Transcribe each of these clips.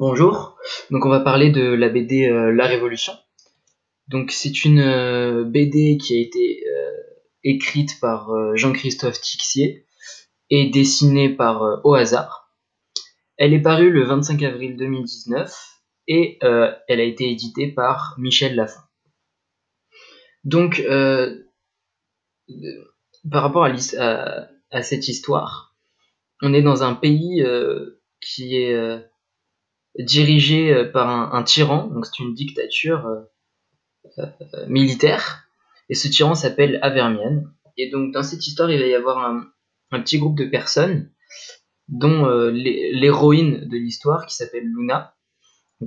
Bonjour, donc on va parler de la BD euh, La Révolution. Donc c'est une euh, BD qui a été euh, écrite par Jean-Christophe Tixier et dessinée par Au hasard. Elle est parue le 25 avril 2019 et elle a été éditée par Michel Lafon. Donc par rapport à, à, cette histoire, on est dans un pays qui est dirigé euh, par un, tyran, donc c'est une dictature euh, euh, militaire, et ce tyran s'appelle Avermian. Et donc dans cette histoire, il va y avoir un, petit groupe de personnes, dont l'héroïne de l'histoire qui s'appelle Luna,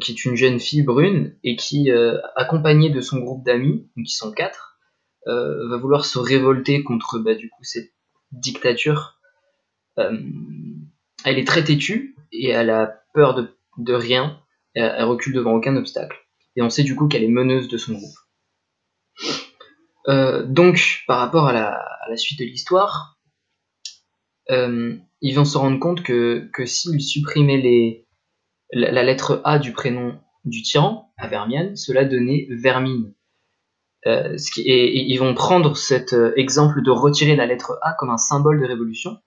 qui est une jeune fille brune et qui, accompagnée de son groupe d'amis, qui sont quatre, va vouloir se révolter contre bah, du coup cette dictature. elle est très têtue et elle a peur de de rien, elle, recule devant aucun obstacle. Et on sait du coup qu'elle est meneuse de son groupe. Euh, donc, par rapport à la, suite de l'histoire, euh, ils vont se rendre compte que, s'ils supprimaient la, lettre A du prénom du tyran, à Vermian, cela donnait Vermine. Euh, et, ils vont prendre cet exemple de retirer la lettre A comme un symbole de révolution.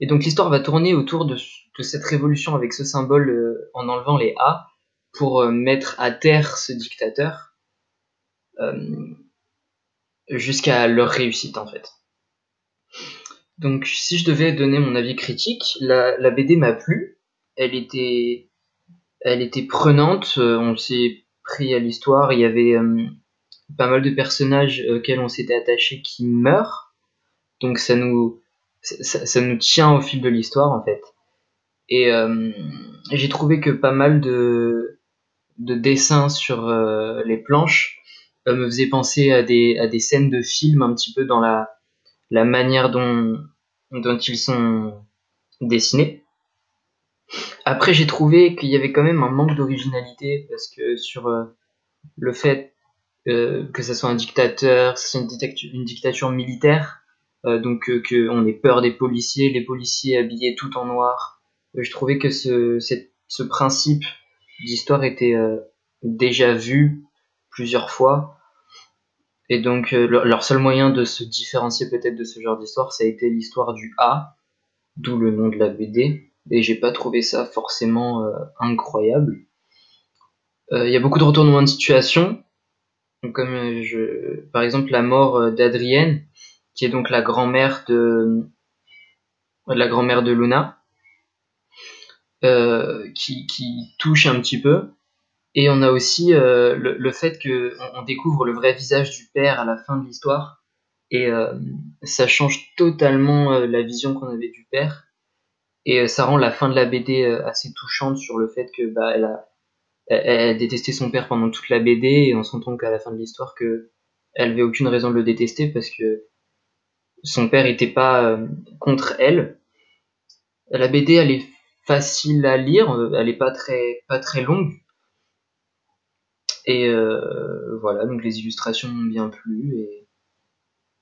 Et donc l'histoire va tourner autour de, cette révolution avec ce symbole euh, en enlevant les A pour euh, mettre à terre ce dictateur euh, jusqu'à leur réussite en fait. Donc si je devais donner mon avis critique, la, BD m'a plu, elle était, elle était prenante, on s'est pris à l'histoire, il y avait pas mal de personnages auxquels on s'était attaché qui meurent, donc ça nous, ça, nous tient au fil de l'histoire en fait. Et euh, j'ai trouvé que pas mal de, de dessins sur euh, les planches euh, me faisaient penser à des, des scènes de films un petit peu dans la, manière dont, dont ils sont dessinés. Après, j'ai trouvé qu'il y avait quand même un manque d'originalité parce que sur le fait que ce soit un dictateur, que ce soit une, dictature, une dictature militaire, donc qu'on ait peur des policiers, les policiers habillés tout en noir, je trouvais que ce, principe d'histoire était euh, déjà vu plusieurs fois. Et donc euh, leur seul moyen de se différencier peut-être de ce genre d'histoire, ça a été l'histoire du A, d'où le nom de la BD. Et j'ai pas trouvé ça forcément euh, incroyable. Il y a beaucoup de retournements de situation. Comme par exemple la mort d'Adrienne, qui est donc la grand-mère de la grand-mère de Luna, euh, qui, touche un petit peu. Et on a aussi euh, le, fait qu'on on découvre le vrai visage du père à la fin de l'histoire. Et euh, ça change totalement la vision qu'on avait du père. Et ça rend la fin de la BD assez touchante sur le fait que bah, elle a, elle, détestait son père pendant toute la BD et on se rend compte qu'à la fin de l'histoire que elle avait aucune raison de le détester parce que son père était pas contre elle. La BD elle est facile à lire, euh, elle est pas très, pas très longue. Et euh, voilà, donc les illustrations m'ont bien plu. Et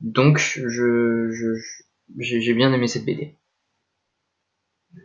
donc, je, j'ai bien aimé cette BD.